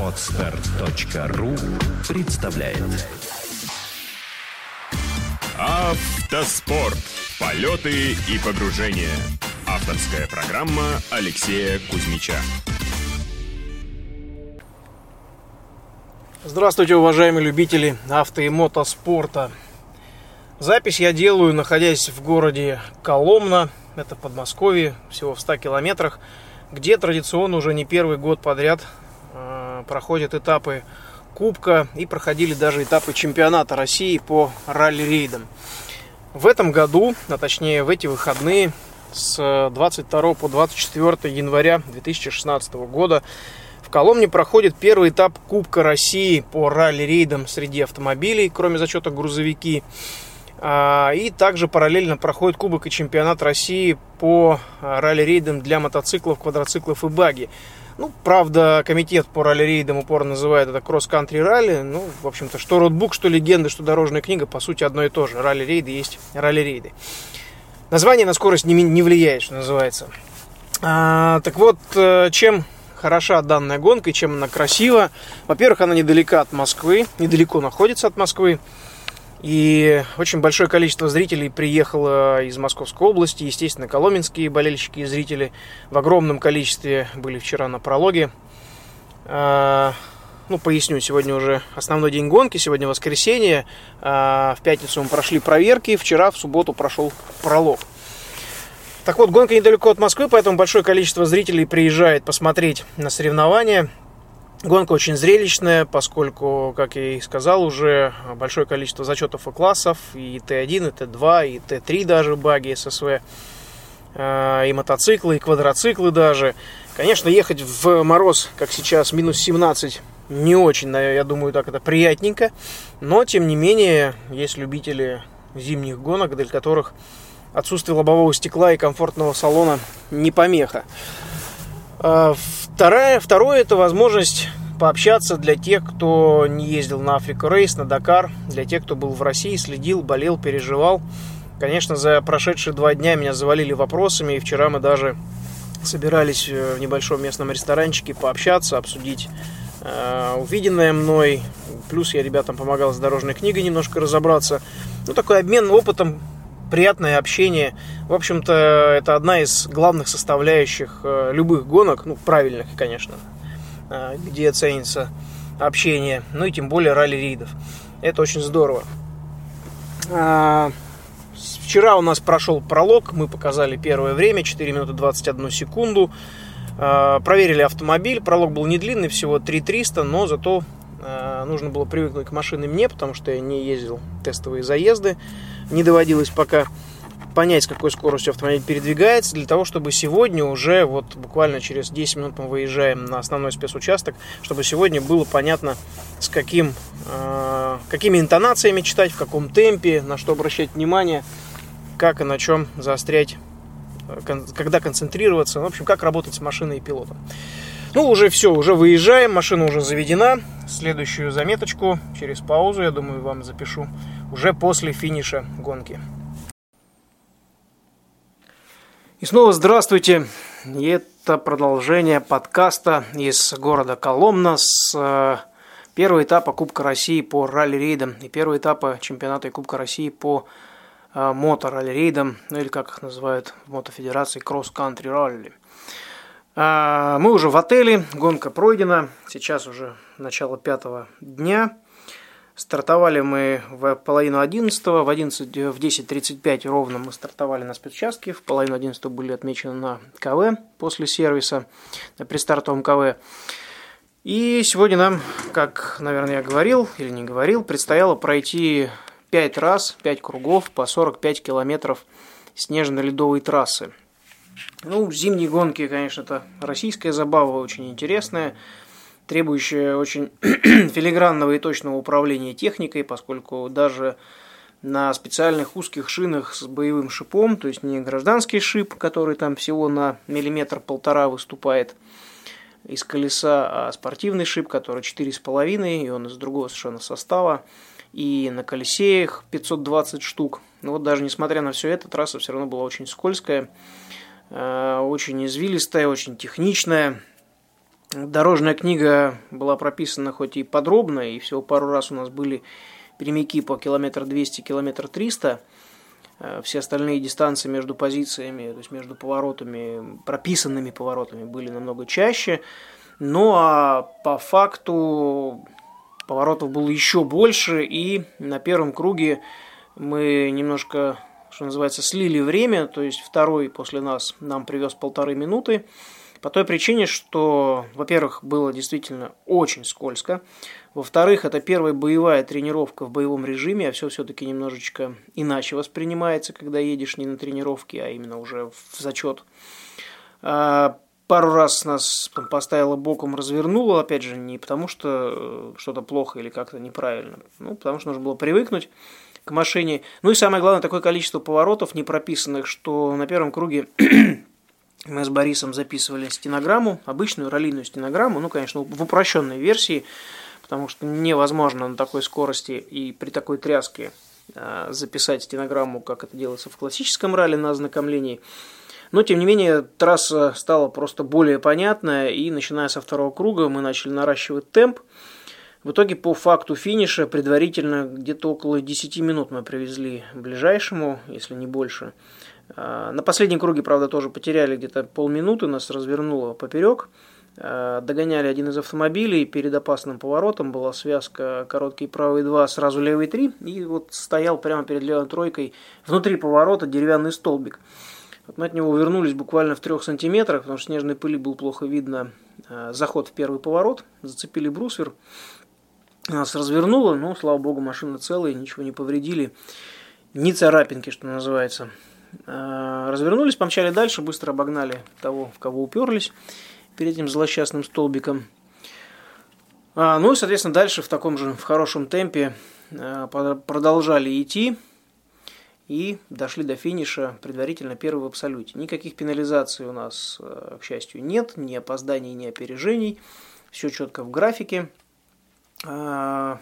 Отстар.ру представляет Автоспорт. Полеты и погружения. Авторская программа Алексея Кузьмича. Здравствуйте, уважаемые любители авто и мотоспорта. Запись я делаю, находясь в городе Коломна, это Подмосковье, всего в 100 километрах, где традиционно уже не первый год подряд э, проходят этапы Кубка и проходили даже этапы чемпионата России по ралли-рейдам. В этом году, а точнее в эти выходные, с 22 по 24 января 2016 года в Коломне проходит первый этап Кубка России по ралли-рейдам среди автомобилей, кроме зачета грузовики. А, и также параллельно проходит Кубок и чемпионат России по ралли-рейдам для мотоциклов, квадроциклов и баги. Ну, правда, комитет по ралли-рейдам упорно называет это кросс-кантри ралли. Ну, в общем-то, что ротбук, что легенда, что дорожная книга, по сути, одно и то же. Ралли-рейды есть ралли-рейды. Название на скорость не, не влияет, что называется. А, так вот, э, чем хороша данная гонка и чем она красива. Во-первых, она недалека от Москвы, недалеко находится от Москвы. И очень большое количество зрителей приехало из Московской области. Естественно, коломенские болельщики и зрители в огромном количестве были вчера на прологе. А, ну, поясню, сегодня уже основной день гонки, сегодня воскресенье. А, в пятницу мы прошли проверки, вчера в субботу прошел пролог. Так вот, гонка недалеко от Москвы, поэтому большое количество зрителей приезжает посмотреть на соревнования. Гонка очень зрелищная, поскольку, как я и сказал, уже большое количество зачетов и классов, и Т1, и Т2, и Т3 даже баги ССВ, а, и мотоциклы, и квадроциклы даже. Конечно, ехать в мороз, как сейчас, минус 17, не очень, я думаю, так это приятненько. Но, тем не менее, есть любители зимних гонок, для которых отсутствие лобового стекла и комфортного салона не помеха. А, вторая, второе это возможность пообщаться для тех, кто не ездил на Африка Рейс, на Дакар, для тех, кто был в России, следил, болел, переживал. Конечно, за прошедшие два дня меня завалили вопросами, и вчера мы даже собирались э, в небольшом местном ресторанчике пообщаться, обсудить э, увиденное мной. Плюс я ребятам помогал с дорожной книгой немножко разобраться. Ну, такой обмен опытом, приятное общение. В общем-то, это одна из главных составляющих э, любых гонок, ну, правильных, конечно, э, где ценится общение, ну и тем более ралли-рейдов. Это очень здорово. А, вчера у нас прошел пролог, мы показали первое время, 4 минуты 21 секунду. А, проверили автомобиль, пролог был не длинный, всего 3300, но зато нужно было привыкнуть к машине мне, потому что я не ездил тестовые заезды не доводилось пока понять, с какой скоростью автомобиль передвигается, для того, чтобы сегодня уже, вот буквально через 10 минут мы выезжаем на основной спецучасток, чтобы сегодня было понятно, с каким, э, какими интонациями читать, в каком темпе, на что обращать внимание, как и на чем заострять, э, когда концентрироваться, в общем, как работать с машиной и пилотом. Ну, уже все, уже выезжаем, машина уже заведена. Следующую заметочку через паузу, я думаю, вам запишу уже после финиша гонки. И снова здравствуйте. Это продолжение подкаста из города Коломна с э, первого этапа Кубка России по ралли-рейдам и первого этапа чемпионата и Кубка России по э, мото-ралли-рейдам, ну или как их называют в мотофедерации, кросс-кантри ралли. Мы уже в отеле, гонка пройдена, сейчас уже начало пятого дня. Стартовали мы в половину одиннадцатого, в, 11, в 10.35 ровно мы стартовали на спецучастке, в половину одиннадцатого были отмечены на КВ после сервиса, на предстартовом КВ. И сегодня нам, как, наверное, я говорил или не говорил, предстояло пройти 5 раз, 5 кругов по 45 километров снежно-ледовой трассы. Ну, зимние гонки, конечно, это российская забава, очень интересная, требующая очень филигранного и точного управления техникой, поскольку даже на специальных узких шинах с боевым шипом, то есть не гражданский шип, который там всего на миллиметр-полтора выступает из колеса, а спортивный шип, который 4,5, и он из другого совершенно состава, и на колесе их 520 штук. Но вот даже несмотря на все это, трасса все равно была очень скользкая, очень извилистая, очень техничная. Дорожная книга была прописана хоть и подробно, и всего пару раз у нас были прямики по километр 200, километр 300. Э, все остальные дистанции между позициями, то есть между поворотами, прописанными поворотами были намного чаще. Ну а по факту поворотов было еще больше, и на первом круге мы немножко, что называется, слили время, то есть второй после нас нам привез полторы минуты, по той причине, что, во-первых, было действительно очень скользко, во-вторых, это первая боевая тренировка в боевом режиме, а все все-таки немножечко иначе воспринимается, когда едешь не на тренировке, а именно уже в зачет. А, пару раз нас поставила боком, развернула, опять же, не потому что э, что-то плохо или как-то неправильно, ну, потому что нужно было привыкнуть к машине. Ну и самое главное, такое количество поворотов не прописанных, что на первом круге мы с Борисом записывали стенограмму, обычную раллийную стенограмму, ну, конечно, в упрощенной версии, потому что невозможно на такой скорости и при такой тряске э, записать стенограмму, как это делается в классическом ралли на ознакомлении. Но, тем не менее, трасса стала просто более понятная, и начиная со второго круга мы начали наращивать темп. В итоге, по факту финиша, предварительно где-то около 10 минут мы привезли ближайшему, если не больше. А, на последнем круге, правда, тоже потеряли где-то полминуты, нас развернуло поперек. А, догоняли один из автомобилей, перед опасным поворотом была связка короткий правый 2, сразу левый 3, и вот стоял прямо перед левой тройкой внутри поворота деревянный столбик. Вот мы от него вернулись буквально в трех сантиметрах, потому что снежной пыли был плохо видно э, заход в первый поворот. Зацепили брусвер. Нас развернуло, но, слава богу, машина целая, ничего не повредили. Ни царапинки, что называется. Э, развернулись, помчали дальше, быстро обогнали того, в кого уперлись перед этим злосчастным столбиком. А, ну и, соответственно, дальше в таком же, в хорошем темпе э, продолжали идти и дошли до финиша предварительно первый в абсолюте. Никаких пенализаций у нас, к счастью, нет, ни опозданий, ни опережений. Все четко в графике. А,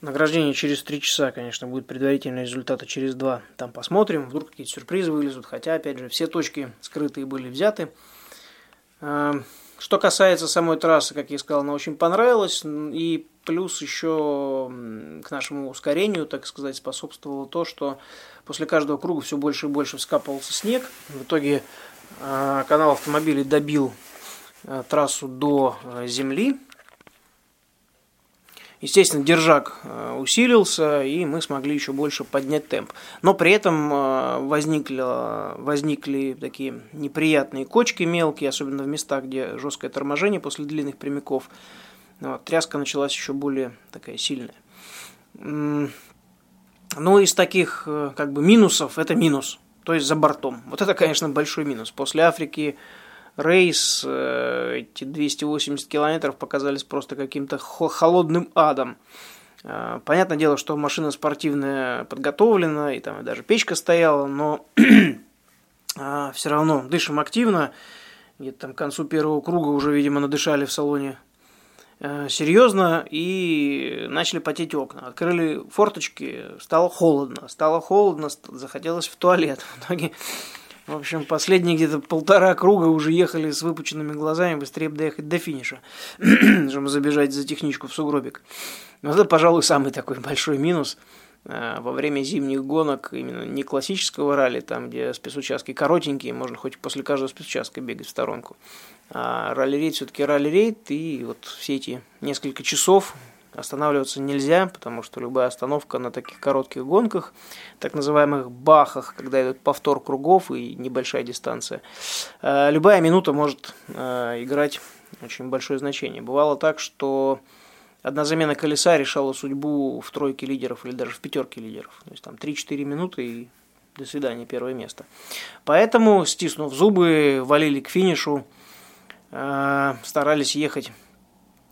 награждение через три часа, конечно, будет предварительные результаты через два. Там посмотрим, вдруг какие-то сюрпризы вылезут. Хотя, опять же, все точки скрытые были взяты. А, что касается самой трассы, как я сказал, она очень понравилась. И плюс еще к нашему ускорению, так сказать, способствовало то, что после каждого круга все больше и больше вскапывался снег. В итоге а, канал автомобилей добил а, трассу до земли. Естественно, держак э, усилился, и мы смогли еще больше поднять темп. Но при этом э, возникли, возникли такие неприятные кочки мелкие, особенно в местах, где жесткое торможение после длинных прямиков. Вот, тряска началась еще более такая сильная. Ну, из таких э, как бы минусов это минус, то есть за бортом. Вот это, конечно, большой минус. После Африки рейс, э, эти 280 километров показались просто каким-то холодным адом. Э, понятное дело, что машина спортивная подготовлена, и там даже печка стояла, но а, все равно дышим активно. Где-то там к концу первого круга уже, видимо, надышали в салоне э, серьезно и начали потеть окна. Открыли форточки, стало холодно. Стало холодно, захотелось в туалет. В итоге в общем, последние где-то полтора круга уже ехали с выпученными глазами, быстрее бы доехать до финиша, чтобы забежать за техничку в сугробик. Но это, пожалуй, самый такой большой минус э, во время зимних гонок, именно не классического ралли, там, где спецучастки коротенькие, можно хоть после каждого спецучастка бегать в сторонку. А ралли-рейд все-таки ралли-рейд, и вот все эти несколько часов Останавливаться нельзя, потому что любая остановка на таких коротких гонках, так называемых бахах, когда идет повтор кругов и небольшая дистанция, э, любая минута может э, играть очень большое значение. Бывало так, что одна замена колеса решала судьбу в тройке лидеров или даже в пятерке лидеров. То есть там 3-4 минуты и до свидания, первое место. Поэтому, стиснув зубы, валили к финишу, э, старались ехать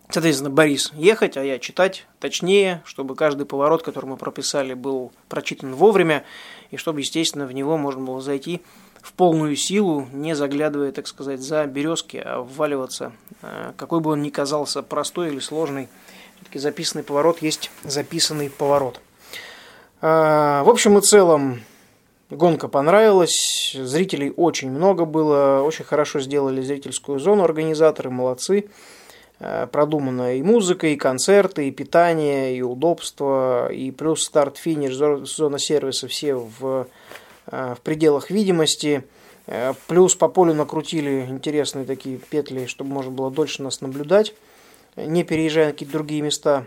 Соответственно, Борис ехать, а я читать точнее, чтобы каждый поворот, который мы прописали, был прочитан вовремя, и чтобы, естественно, в него можно было зайти в полную силу, не заглядывая, так сказать, за березки, а вваливаться, э, какой бы он ни казался простой или сложный. Все-таки записанный поворот есть записанный поворот. А, в общем и целом, Гонка понравилась, зрителей очень много было, очень хорошо сделали зрительскую зону организаторы, молодцы. Э, продумана и музыка, и концерты, и питание, и удобство, и плюс старт-финиш, зона сервиса все в, э, в пределах видимости. Э, плюс по полю накрутили интересные такие петли, чтобы можно было дольше нас наблюдать, не переезжая на какие-то другие места.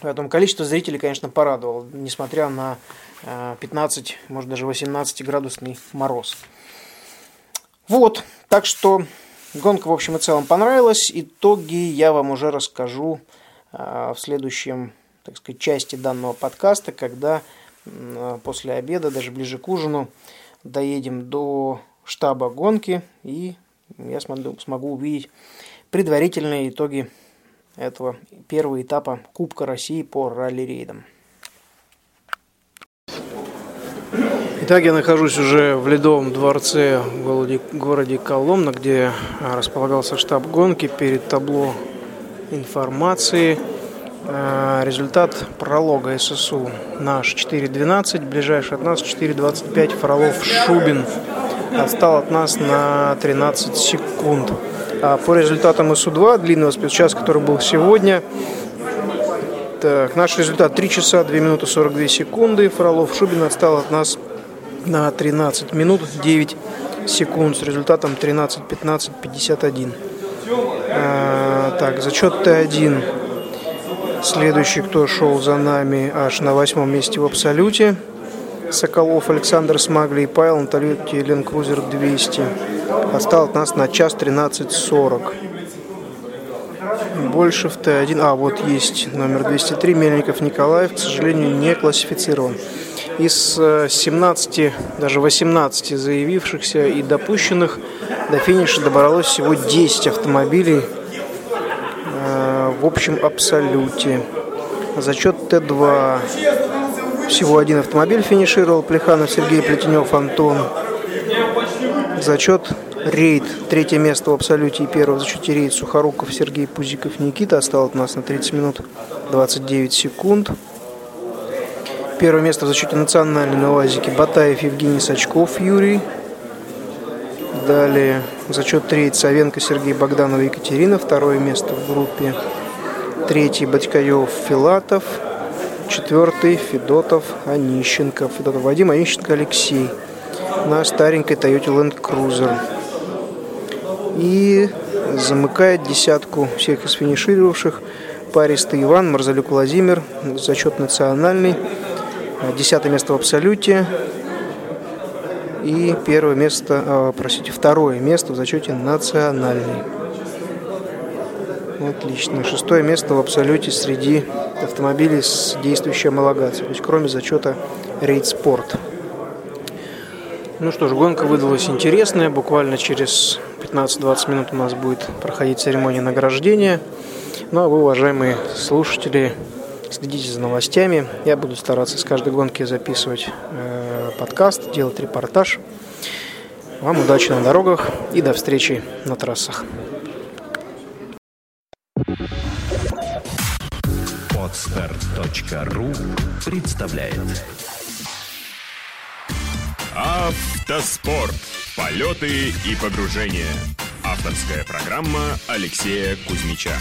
Поэтому количество зрителей, конечно, порадовало, несмотря на 15, может даже 18 градусный мороз. Вот, так что гонка, в общем и целом, понравилась. Итоги я вам уже расскажу в следующем, так сказать, части данного подкаста, когда после обеда, даже ближе к ужину, доедем до штаба гонки, и я смогу, смогу увидеть предварительные итоги этого первого этапа Кубка России по ралли-рейдам. Итак, я нахожусь уже в Ледовом дворце в городе, городе Коломна, где располагался штаб гонки перед табло информации – Э, результат пролога ССУ наш 4.12, ближайший от нас 4.25, Фролов Шубин отстал от нас на 13 секунд. А по результатам СУ-2, длинного спецчаса, который был сегодня, так, наш результат 3 часа 2 минуты 42 секунды. Фролов Шубин отстал от нас на 13 минут 9 секунд с результатом 13-15-51. А, так, зачет Т1 Следующий, кто шел за нами аж на восьмом месте в абсолюте. Соколов Александр Смагли и Павел на Toyota Land Cruiser 200. Отстал от нас на час 13.40. Больше в Т1. А, вот есть номер 203. Мельников Николаев, к сожалению, не классифицирован. Из 17, э, даже 18 заявившихся и допущенных до финиша добралось всего 10 автомобилей в общем абсолюте. Зачет Т2. Всего один автомобиль финишировал. Плеханов Сергей Плетенев Антон. Зачет рейд. Третье место в абсолюте и первое в зачете рейд Сухоруков Сергей Пузиков Никита. Осталось от нас на 30 минут 29 секунд. Первое место в зачете национальной на УАЗике Батаев Евгений Сачков Юрий. Далее зачет третий Савенко Сергей Богданов Екатерина. Второе место в группе Третий Батькаев Филатов. Четвертый Федотов Онищенко. Федотов Вадим, Онищенко Алексей. На старенькой Toyota Land Cruiser. И замыкает десятку всех из финишировавших Паристый Иван, Марзалюк Владимир, зачет национальный, десятое место в абсолюте и первое место, а, простите, второе место в зачете национальный. Отлично. Шестое место в абсолюте среди автомобилей с действующей homологацией. То есть кроме зачета Рейд Спорт. Ну что ж, гонка выдалась интересная. Буквально через 15-20 минут у нас будет проходить церемония награждения. Ну а вы, уважаемые слушатели, следите за новостями. Я буду стараться с каждой гонки записывать э, подкаст, делать репортаж. Вам удачи на дорогах и до встречи на трассах. Отстар.ру представляет Автоспорт. Полеты и погружения. Авторская программа Алексея Кузьмича.